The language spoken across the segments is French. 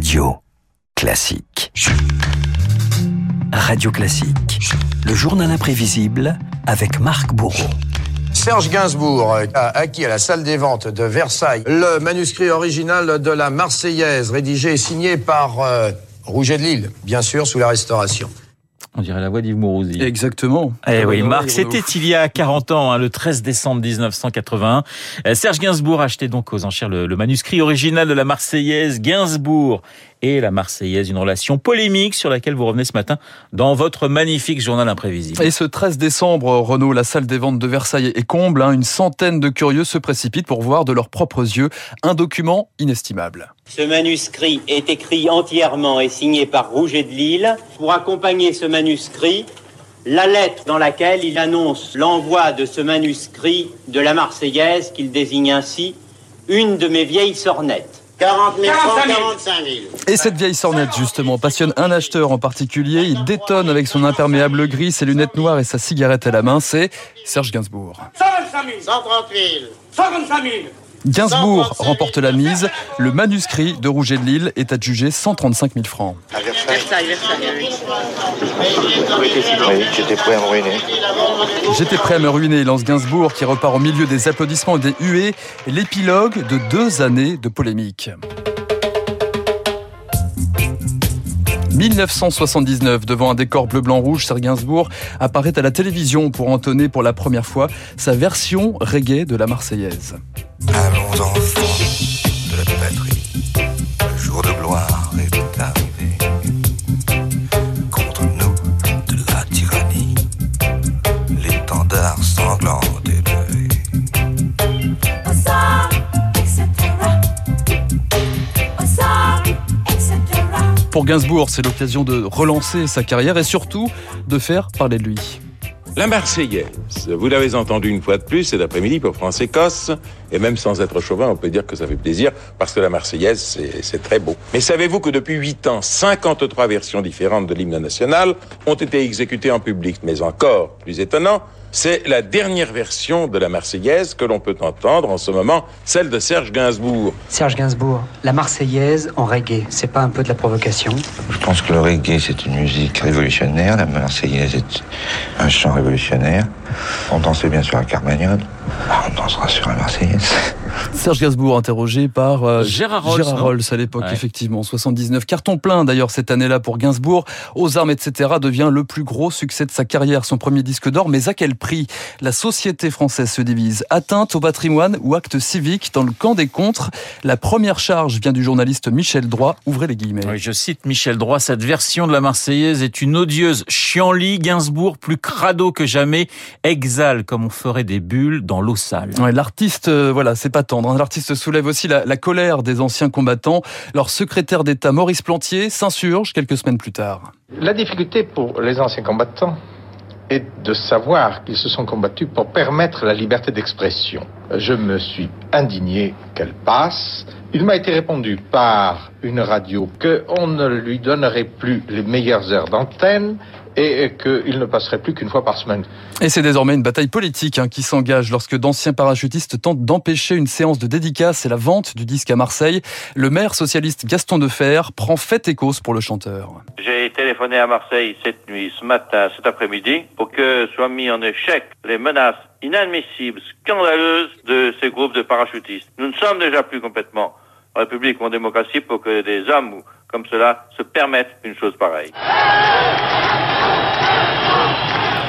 Radio Classique. Radio Classique. Le journal imprévisible avec Marc Bourreau. Serge Gainsbourg a acquis à la salle des ventes de Versailles le manuscrit original de la Marseillaise, rédigé et signé par euh, Rouget de Lille, bien sûr, sous la Restauration. On dirait la voix d'Yves Mourouzi. Exactement. Eh oui, Marc, c'était il y a 40 ans, hein, le 13 décembre 1981. Euh, Serge Gainsbourg achetait donc aux enchères le, le manuscrit original de la Marseillaise. Gainsbourg et la Marseillaise, une relation polémique sur laquelle vous revenez ce matin dans votre magnifique journal imprévisible. Et ce 13 décembre, Renault, la salle des ventes de Versailles est comble. Hein. Une centaine de curieux se précipitent pour voir de leurs propres yeux un document inestimable. Ce manuscrit est écrit entièrement et signé par Rouget de Lille. Pour accompagner ce manuscrit, la lettre dans laquelle il annonce l'envoi de ce manuscrit de la Marseillaise, qu'il désigne ainsi une de mes vieilles sornettes. 40 000 francs, 45 000. Et cette vieille sornette, justement, passionne un acheteur en particulier. Il détonne avec son imperméable gris, ses lunettes noires et sa cigarette à la main. C'est Serge Gainsbourg. 125 000. 130 000. 125 000. Gainsbourg remporte la mise. Le manuscrit de Rouget de Lille est adjugé 135 000 francs. J'étais prêt à me ruiner. J'étais prêt à me ruiner, lance Gainsbourg, qui repart au milieu des applaudissements et des huées. L'épilogue de deux années de polémique. 1979, devant un décor bleu-blanc-rouge, Serge Gainsbourg apparaît à la télévision pour entonner pour la première fois sa version reggae de la Marseillaise. Allons enfants Pour Gainsbourg, c'est l'occasion de relancer sa carrière et surtout de faire parler de lui. La Marseillaise, vous l'avez entendu une fois de plus cet après-midi pour France-Écosse, et même sans être chauvin, on peut dire que ça fait plaisir, parce que la Marseillaise, c'est- très beau. Mais savez-vous que depuis 8 ans, 53 versions différentes de l'hymne national ont été exécutées en public? Mais encore plus étonnant, c'est la dernière version de la Marseillaise que l'on peut entendre en ce moment, celle de Serge Gainsbourg. Serge Gainsbourg, la Marseillaise en reggae, c'est pas un peu de la provocation? Je pense que le reggae, c'est une musique révolutionnaire. La Marseillaise est un chant révolutionnaire. On dansait bien sur la Carmagnole. Ah, on dansera sur la Marseillaise. Serge Gainsbourg interrogé par euh, Gérard Rolls, non Rolls à l'époque, Ouais. effectivement. 79 carton plein d'ailleurs cette année-là pour Gainsbourg. Aux armes, etc. devient le plus gros succès de sa carrière, son premier disque d'or. Mais à quel prix? La société française se divise. Atteinte au patrimoine ou acte civique dans le camp des contres. La première charge vient du journaliste Michel Droit. Ouvrez les guillemets. Oui, je cite Michel Droit, cette version de la Marseillaise est une odieuse chienlit Gainsbourg plus crado que jamais, exhale comme on ferait des bulles dans l'eau sale. Ouais, l'artiste, euh, voilà, c'est pas L'artiste soulève aussi la, la colère des anciens combattants. Leur secrétaire d'État Maurice Plantier s'insurge quelques semaines plus tard. La difficulté pour les anciens combattants est de savoir qu'ils se sont combattus pour permettre la liberté d'expression. Je me suis indigné qu'elle passe. Il m'a été répondu par une radio qu'on ne lui donnerait plus les meilleures heures d'antenne et qu'il ne passerait plus qu'une fois par semaine. Et c'est désormais une bataille politique hein, qui s'engage lorsque d'anciens parachutistes tentent d'empêcher une séance de dédicace et la vente du disque à Marseille. Le maire socialiste Gaston Defer prend fait et cause pour le chanteur. J'ai téléphoné à Marseille cette nuit, ce matin, cet après-midi, pour que soient mis en échec les menaces inadmissibles, scandaleuses de ces groupes de parachutistes. Nous ne sommes déjà plus complètement en République ou en démocratie pour que des hommes comme cela se permettent une chose pareille.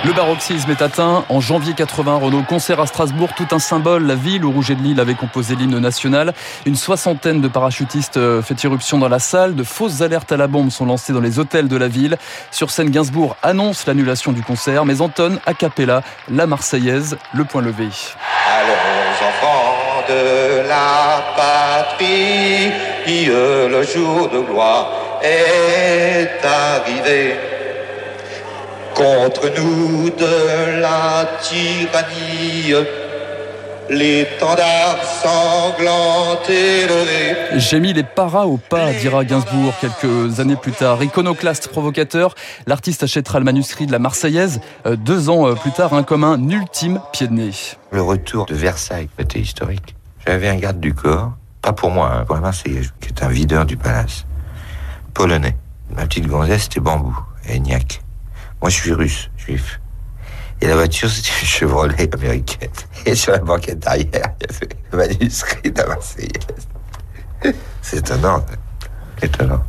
Le baroxisme est atteint. En janvier 80, Renault concert à Strasbourg, tout un symbole, la ville où Rouget de Lille avait composé l'hymne national. Une soixantaine de parachutistes euh, fait irruption dans la salle. De fausses alertes à la bombe sont lancées dans les hôtels de la ville. Sur scène, Gainsbourg annonce l'annulation du concert, mais entonne a cappella la Marseillaise, le point levé. Allons enfants de la patrie, le jour de gloire est arrivé. Contre nous de la tyrannie, l'étendard sanglant élevé. J'ai mis les paras au pas, dira Gainsbourg quelques années plus tard. Iconoclaste provocateur, l'artiste achètera le manuscrit de la Marseillaise euh, deux ans euh, plus tard, hein, comme un ultime pied de nez. Le retour de Versailles était historique. J'avais un garde du corps, pas pour moi, hein, pour la Marseillaise, qui est un videur du palace. polonais. Ma petite gonzesse, c'était bambou, et Niac. Moi, je suis russe, juif. Et la voiture, c'était une Chevrolet américaine. Et sur la banquette arrière, il y avait le manuscrit de la Marseillaise. C'est étonnant. Étonnant.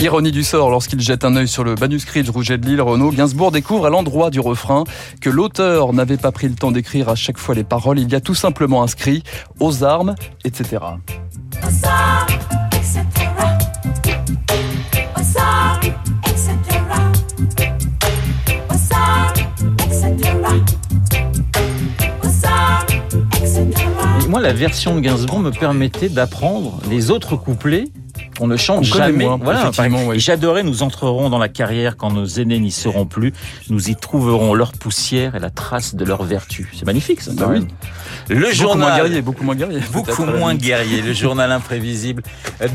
Ironie du sort, lorsqu'il jette un œil sur le manuscrit de Rouget de Lille, Renaud Gainsbourg découvre à l'endroit du refrain que l'auteur n'avait pas pris le temps d'écrire à chaque fois les paroles. Il y a tout simplement inscrit aux armes, etc. moi, la version de Gainsbourg me permettait d'apprendre les autres couplets on ne change On jamais. moins, voilà. effectivement, Enfin, oui. J'adorais, nous entrerons dans la carrière quand nos aînés n'y seront plus. Nous y trouverons leur poussière et la trace de leur vertu. C'est magnifique, ça. Bah oui. Le Beaucoup journal. moins guerrier, beaucoup moins guerrier. Beaucoup moins guerrier. Le journal imprévisible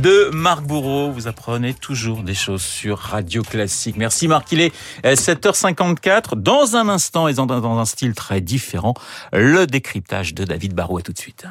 de Marc Bourreau. Vous apprenez toujours des choses sur Radio Classique. Merci Marc. Il est euh, 7h54. Dans un instant et dans un dans un style très différent, le décryptage de David Barrault. À tout de suite.